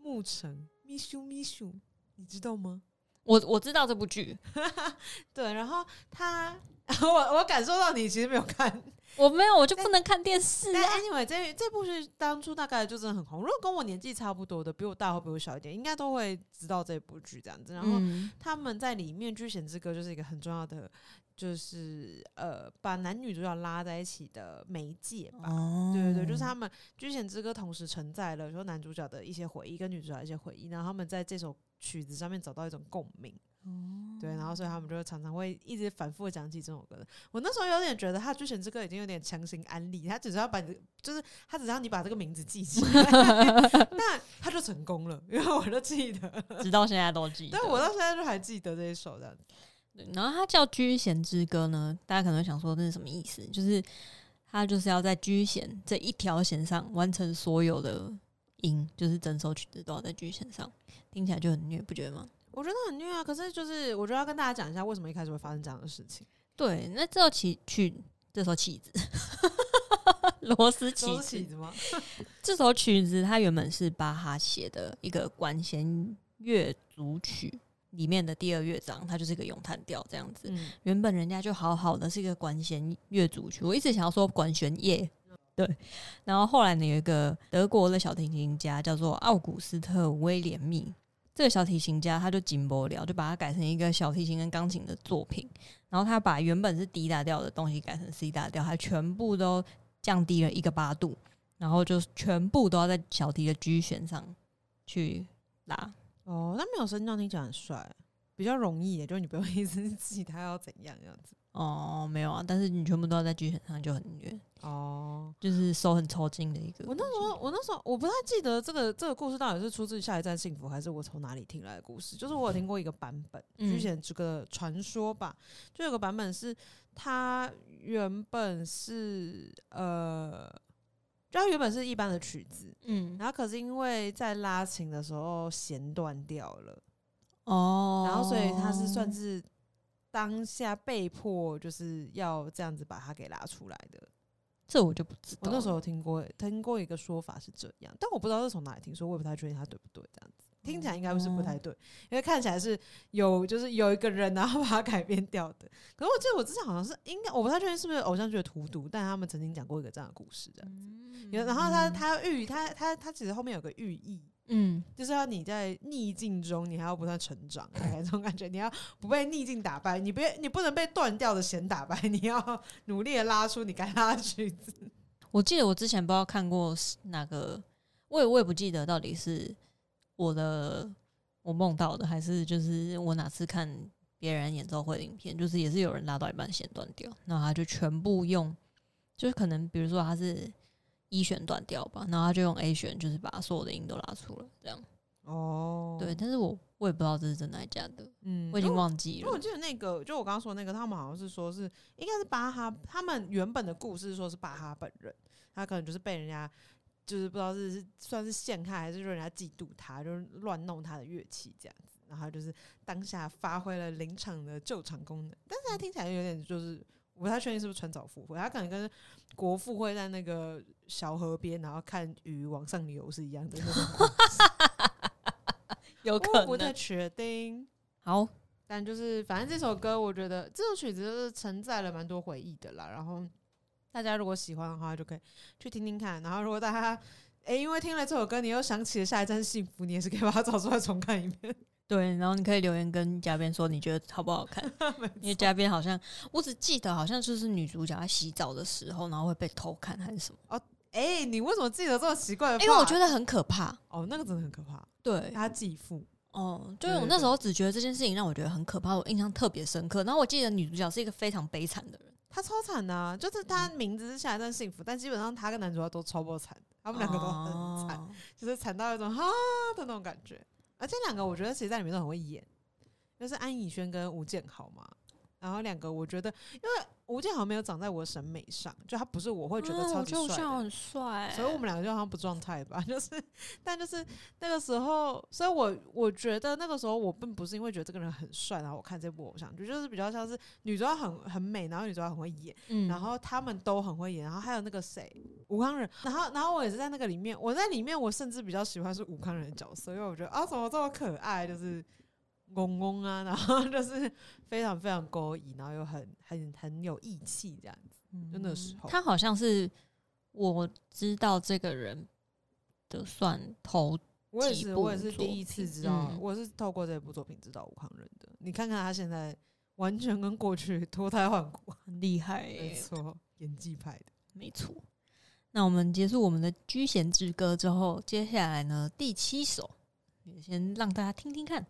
沐橙、咪咻咪咻，你知道吗？我我知道这部剧，对，然后他，我我感受到你其实没有看，我没有，我就不能看电视但啊。anyway，这这部剧当初大概就真的很红。如果跟我年纪差不多的，比我大或比我小一点，应该都会知道这部剧这样子。然后嗯，他们在里面《巨贤之歌》就是一个很重要的，就是呃，把男女主角拉在一起的媒介吧。哦对对对，就是他们《居贤之歌》同时承载了说男主角的一些回忆跟女主角的一些回忆，然后他们在这首曲子上面找到一种共鸣。哦对，然后所以他们就常常会一直反复地讲起这首歌。我那时候有点觉得他《居贤之歌》已经有点强行安利，他只是要把你，就是他只是让你把这个名字记起来，那他就成功了，因为我都记得，直到现在都记得。对我到现在就还记得这一首这样子。对然后它叫《居弦之歌》呢，大家可能会想说这是什么意思？就是它就是要在居弦这一条弦上完成所有的音，就是整首曲子都要在居弦上，听起来就很虐，不觉得吗？我觉得很虐啊，可是就是我觉得要跟大家讲一下为什么一开始会发生这样的事情。对，那这首曲曲，这首曲子，螺丝起子都是起，子吗？这首曲子它原本是巴哈写的一个管弦乐组曲里面的第二乐章，它就是一个咏叹调这样子。嗯，原本人家就好好的是一个管弦乐组曲，我一直想要说管弦乐，对。然后后来呢，有一个德国的小提琴家叫做奥古斯特威廉密，这个小提琴家他就紧不了，就把它改成一个小提琴跟钢琴的作品。然后他把原本是 D 大调的东西改成 C 大调，还全部都降低了一个八度，然后就全部都要在小提的 G 弦上去拉。哦，那没有声调听起来很帅，比较容易耶，就是你不用一直记他要怎样这样子。哦，没有啊，但是你全部都要在剧情上就很远，哦，就是手很抽筋的一个。我那时候，我那时候我不太记得这个这个故事到底是出自《下一站幸福》还是我从哪里听来的故事。就是我有听过一个版本，《嗯居贤之歌》的传说吧，就有个版本是他原本是呃，就它原本是一般的曲子，嗯，然后可是因为在拉琴的时候弦断掉了，哦，然后所以它是算是当下被迫就是要这样子把它给拉出来的。这我就不知道。我那时候有听过听过一个说法是这样，但我不知道是从哪里听说，我也不太确定它对不对。这样子听起来应该不是不太对，因为看起来是有就是有一个人然后把它改编掉的。可是我记得我之前好像是应该我不太确定是不是偶像剧的荼毒，但他们曾经讲过一个这样的故事这样子。嗯然后他他寓他他他其实后面有个寓意，嗯，就是要你在逆境中，你还要不断成长，大概这种感觉。你要不被逆境打败，你别你不能被断掉的弦打败，你要努力的拉出你该拉的曲子。我记得我之前不知道看过是哪个，我也我也不记得到底是我的我梦到的，还是就是我哪次看别人演奏会的影片，就是也是有人拉到一半弦断掉，然后他就全部用，就是可能比如说他是一弦断掉吧，然后他就用 A 弦，就是把所有的音都拉出来，这样。哦对，，但是我我也不知道这是真的还是假的，嗯我已经忘记了因为我。记得那个，就我刚刚说的那个，他们好像是说是应该是巴哈，他们原本的故事说是巴哈本人，他可能就是被人家就是不知道是是算是陷害，还是说人家嫉妒他，就是乱弄他的乐器这样子，然后就是当下发挥了临场的救场功能，但是他听起来有点就是。我不太确定是不是穿凿附会，他可能跟国父会在那个小河边，然后看鱼往上游是一样的那种。有我不太确定。好，但就是反正这首歌，我觉得这首曲子就是承载了蛮多回忆的啦。然后大家如果喜欢的话，就可以去听听看。然后如果大家 诶、因为听了这首歌，你又想起了下一站幸福，你也是可以把它找出来重看一遍。对，然后你可以留言跟嘉宾说你觉得好不好看，因为嘉宾好像我只记得好像就是女主角在洗澡的时候，然后会被偷看还是什么，哦诶、你为什么记得这么奇怪的？因为我觉得很可怕。哦，那个真的很可怕。对，他继父哦，就是我那时候只觉得这件事情让我觉得很可怕，我印象特别深刻。然后我记得女主角是一个非常悲惨的人，他超惨的、啊，就是他名字是下一段幸福，但基本上他跟男主角都超过惨，他们两个都很惨，哦 就是惨到一种哈的那种感觉。而且两个我觉得其实在里面都很会演，就是安以轩跟吴建豪嘛。然后两个我觉得，因为吴建豪没有长在我审美上，就他不是我会觉得超级帅所以我们两个就好像不状态吧，就是，但就是那个时候，所以我我觉得那个时候我并不是因为觉得这个人很帅，然后我看这部偶像剧，就是比较像是女主角很很美，然后女主角很会演，嗯，然后他们都很会演，然后还有那个谁吴康仁，然后然后我也是在那个里面，我在里面我甚至比较喜欢是吴康仁的角色，因为我觉得啊怎么这么可爱，就是公公啊，然后 就是非常非常勾引，然后又很很很有义气这样子，就那时候他好像是我知道这个人的算头，我也是，我也是第一次知道，嗯我是透过这部作品知道吴康仁的。你看看他现在完全跟过去脱胎换骨，很厉害没，错，演技派的。没错。那我们结束我们的居贤之歌之后，接下来呢第七首，也先让大家听听看。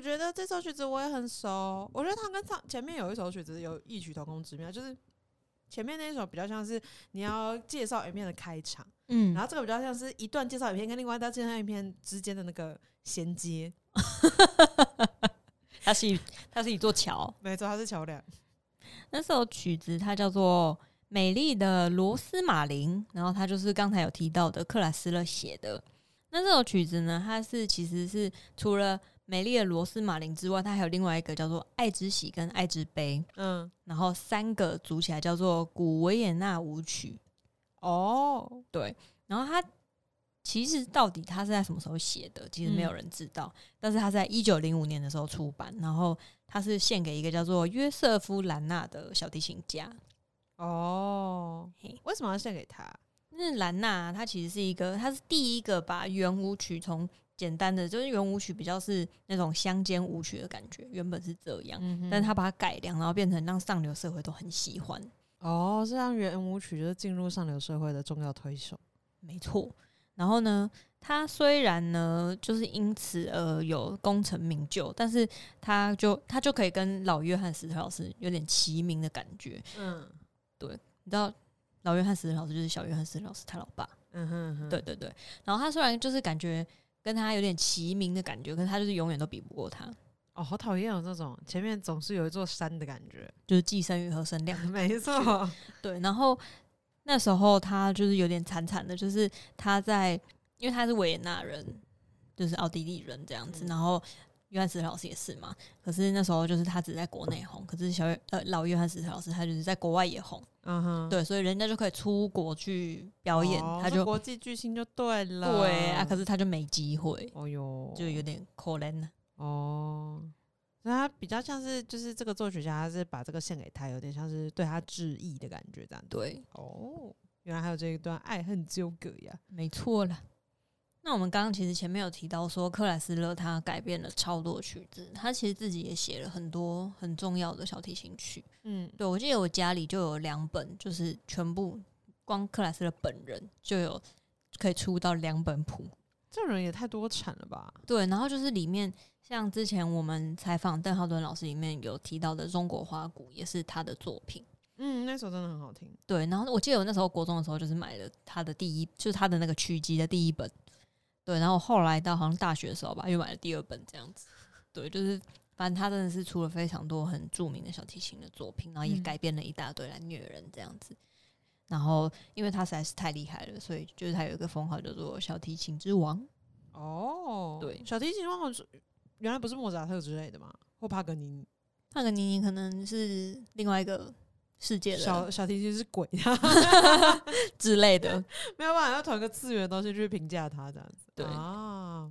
我觉得这首曲子我也很熟。我觉得它跟上前面有一首曲子有异曲同工之妙，就是前面那一首比较像是你要介绍影片的开场，嗯然后这个比较像是一段介绍影片跟另外一段介绍影片之间的那个衔接。它是一它是一座桥。没错，它是桥梁。那首曲子它叫做《美丽的罗斯玛林》，然后它就是刚才有提到的克莱斯勒写的。那这首曲子呢，它是其实是除了《美丽的罗斯玛林》之外，它还有另外一个叫做《爱之喜》跟《爱之悲》，嗯，然后三个组起来叫做古维也纳舞曲。哦，对然后它其实到底它是在什么时候写的，其实没有人知道。但是它在一九零五年的时候出版，然后它是献给一个叫做约瑟夫·兰纳的小提琴家。哦嘿，为什么要献给他？那兰纳他其实是一个，他是第一个把圆舞曲从简单的就是圆舞曲比较是那种乡间舞曲的感觉，原本是这样，嗯但是他把它改良，然后变成让上流社会都很喜欢。哦，这让圆舞曲就是进入上流社会的重要推手。没错。然后呢，他虽然呢就是因此而有功成名就，但是他就他就可以跟老约翰史特老师有点齐名的感觉。嗯对你知道老约翰史特老师就是小约翰史特老师他老爸，嗯哼嗯哼，对对对。然后他虽然就是感觉跟他有点齐名的感觉，可是他就是永远都比不过他，哦，好讨厌哦这种前面总是有一座山的感觉。就是寄生与和生量。没错，对，然后那时候他就是有点惨惨的，就是他在，因为他是维也纳人，就是奥地利人这样子，嗯然后约翰斯特老师也是嘛，可是那时候就是他只在国内红，可是小约呃老约翰斯特老师他就是在国外也红，嗯哼，对，所以人家就可以出国去表演，哦他就国际巨星就对了。对啊，可是他就没机会，哦哟，就有点可怜了。哦，那他比较像是就是这个作曲家，他是把这个献给他，有点像是对他致意的感觉，这样子。对，哦，原来还有这一段爱恨纠葛呀。没错了。那我们刚刚其实前面有提到说，克莱斯勒他改变了超多曲子，他其实自己也写了很多很重要的小提琴曲。嗯，对我记得我家里就有两本，就是全部光克莱斯勒本人就有可以出到两本谱。这人也太多产了吧？对，然后就是里面像之前我们采访邓浩敦老师里面有提到的《中国花鼓》，也是他的作品。嗯，那首真的很好听。对，然后我记得我那时候国中的时候，就是买了他的第一，就是他的那个曲集的第一本。对，然后后来到好像大学的时候吧，又买了第二本这样子。对，就是反正他真的是出了非常多很著名的小提琴的作品，然后也嗯改编了一大堆来虐人这样子。然后因为他实在是太厉害了，所以就是他有一个封号叫做小提琴之王。哦，对小提琴忘了原来不是莫扎特之类的吗？或帕格尼尼？帕格尼尼可能是另外一个世界小的小提琴是鬼，之类的。没有办法要同一个次元的东西去评价他，这样子。对啊，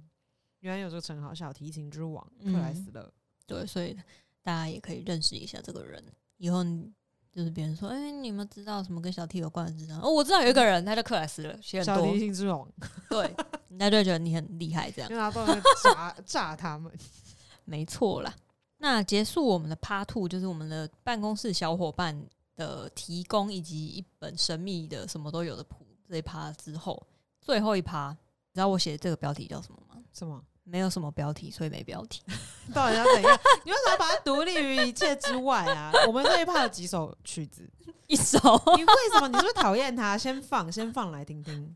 原来有这个称号，小提琴之王克嗯莱斯勒。对，所以大家也可以认识一下这个人。以后你就是别人说，哎、你们知道什么跟小提有关的知道？哦，我知道有一个人，他叫克莱斯勒，写很多小提，琴之王，对，人家就觉得你很厉害，这样因为他都会炸炸他们。没错啦。那结束我们的 Part Two，就是我们的办公室小伙伴的提供以及一本神秘的什么都有的谱这一趴之后，最后一趴，你知道我写的这个标题叫什么吗？什么？没有什么标题，所以没标题。到底要怎样？你为什么要把它独立于一切之外啊？我们这一趴有几首曲子？一首你为什么？你是不是讨厌它？先放，先放来听听。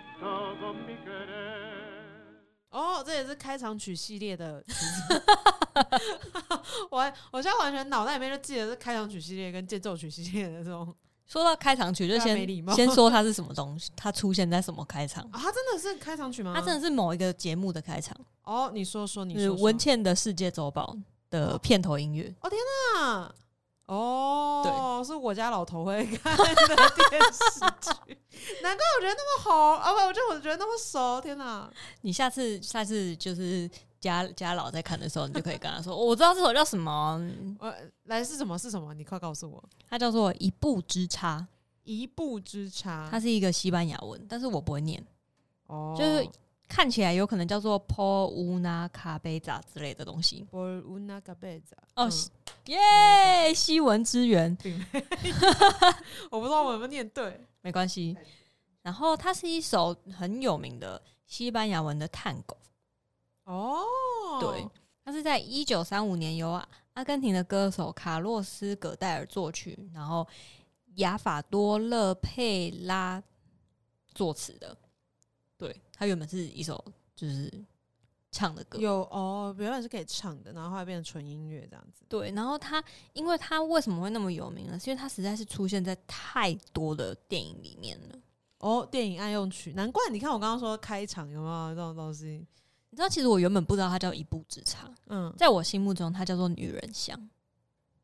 哦，这也是开场曲系列的曲子。我还我现在完全脑袋里面就记得是开场曲系列跟间奏曲系列的这种说到开场曲，就先 先说它是什么东西，它出现在什么开场？啊，它真的是开场曲吗？它真的是某一个节目的开场，哦，你说说，你就是说说文倩的世界周报的片头音乐。啊，哦，是我家老头会看的电视剧，难怪我觉得那么好啊！不，我就我觉得那么熟，天哪！你下次下次就是家家老在看的时候，你就可以跟他说，哦我知道这首叫什么，我来是什么是什么？你快告诉我！它叫做一步之差，一步之差，它是一个西班牙文，但是我不会念，哦，就是看起来有可能叫做 Po una cabeza 之类的东西。，po unacabeza 哦嗯耶，西文之源，我不知道我有没有念对。没关系。然后它是一首很有名的西班牙文的探戈，哦，对，它是在一九三五年由阿根廷的歌手卡洛斯·葛戴尔作曲，然后雅法多·勒佩拉作词的。对，它原本是一首就是唱的歌。有哦，原本是可以唱的，然后后来变成纯音乐这样子。对，然后它，因为它为什么会那么有名呢？是因为它实在是出现在太多的电影里面了。哦，电影爱用曲，难怪你看我刚刚说开场有没有这种东西？你知道，其实我原本不知道它叫一步之差，嗯，在我心目中它叫做女人香。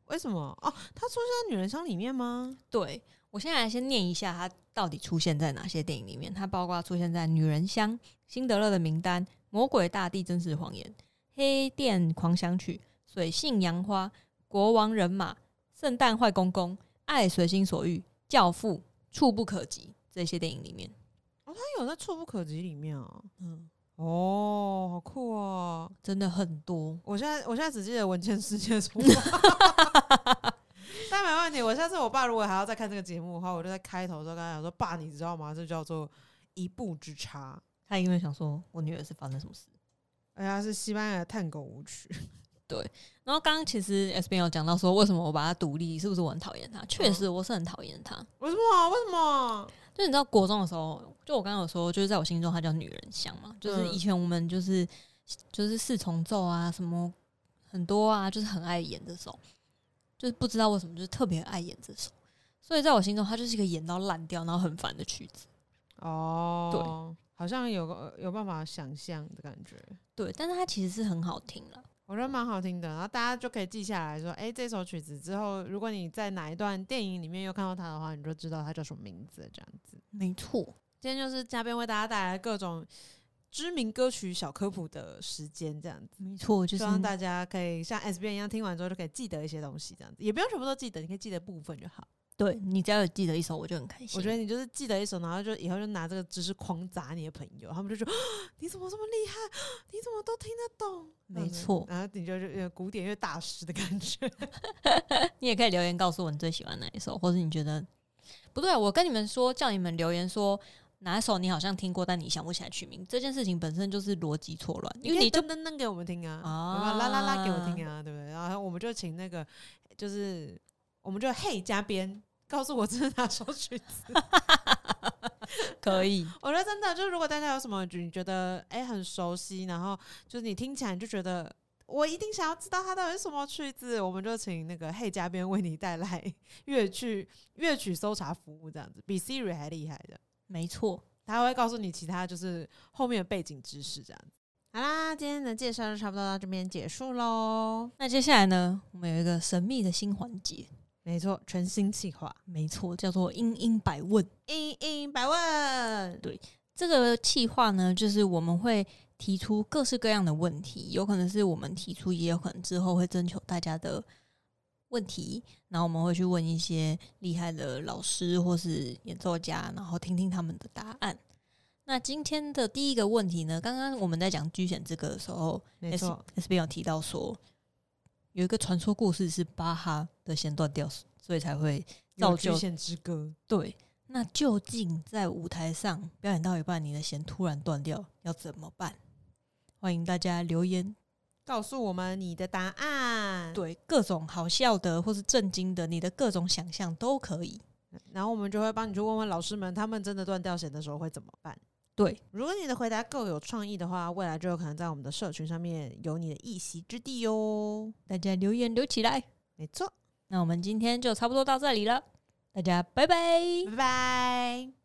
为什么？哦，它出现在女人香里面吗？对我现在来先念一下它到底出现在哪些电影里面。它包括出现在《女人香》《辛德勒的名单》《魔鬼大地真实谎言》《黑店狂想曲》《水性杨花》《国王人马》《圣诞坏公公》《爱随心所欲》《教父》《触不可及》这些电影里面。哦它有在《触不可及》里面哦。嗯，哦，好酷哦！真的很多。我现在我现在只记得文件世界出 但没问题。我下次我爸如果还要再看这个节目的话，我就在开头的时候跟他讲说：“爸，你知道吗？这叫做一步之差。他因为想说我女儿是发生什么事。而且它是西班牙探狗舞曲。对然后刚刚其实 S B 有讲到说，为什么我把他独立，是不是我很讨厌他？确嗯实，我是很讨厌他。为什么？为什么？就你知道，国中的时候，就我刚刚有说，就是在我心中，他叫女人香嘛。就是嗯以前我们就是就是四重奏啊，什么很多啊，就是很爱演这首，就是不知道为什么，就是特别爱演这首。所以在我心中，它就是一个演到烂掉，然后很烦的曲子。哦，对，好像有个有办法想象的感觉。对，但是它其实是很好听了。我觉得蛮好听的，然后大家就可以记下来说，哎、这首曲子之后，如果你在哪一段电影里面又看到它的话，你就知道它叫什么名字，这样子。没错，今天就是嘉宾为大家带来各种知名歌曲小科普的时间，这样子，没错，就是希望大家可以像 S B 一样听完之后就可以记得一些东西，这样子，也不用全部都记得，你可以记得部分就好。对你只要有记得一首，我就很开心。我觉得你就是记得一首，然后就以后就拿这个知识狂砸你的朋友，他们就说 你怎么这么厉害，你怎么都听得懂？没错然后你就是古典乐大师的感觉。你也可以留言告诉我你最喜欢哪一首，或者你觉得不对啊。我跟你们说，叫你们留言说哪一首你好像听过，但你想不起来曲名，这件事情本身就是逻辑错乱，因为你就噔噔噔给我们听啊，啊啦啦啦给我听啊，对不对？然后我们就请那个，就是我们就嘿加编，告诉我这是哪首曲子。可以。我觉得真的就是，如果大家有什么你觉得哎、很熟悉，然后就是你听起来你就觉得我一定想要知道它到底是什么曲子，我们就请那个嘿嘉宾为你带来乐曲乐曲搜查服务，这样子比 Siri 还厉害的，没错，他会告诉你其他就是后面的背景知识这样子。好啦，今天的介绍就差不多到这边结束喽。那接下来呢，我们有一个神秘的新环节，没错，全新计划，没错，叫做“英英百问英英百问。对这个计划呢，就是我们会提出各式各样的问题，有可能是我们提出，也有可能之后会征求大家的问题，然后我们会去问一些厉害的老师或是演奏家，然后听听他们的答案。那今天的第一个问题呢，刚刚我们在讲居险之歌的时候没错，S B 有提到说，有一个传说故事是巴哈的弦断掉，所以才会造就有局限之歌。对，那究竟在舞台上表演到一半，你的弦突然断掉，要怎么办？欢迎大家留言，告诉我们你的答案。，对各种好笑的或是震惊的，你的各种想象都可以。然后我们就会帮你去问问老师们，他们真的断掉弦的时候会怎么办？对，如果你的回答够有创意的话，未来就有可能在我们的社群上面有你的一席之地哟。大家留言留起来。没错，那我们今天就差不多到这里了，大家拜拜。拜拜。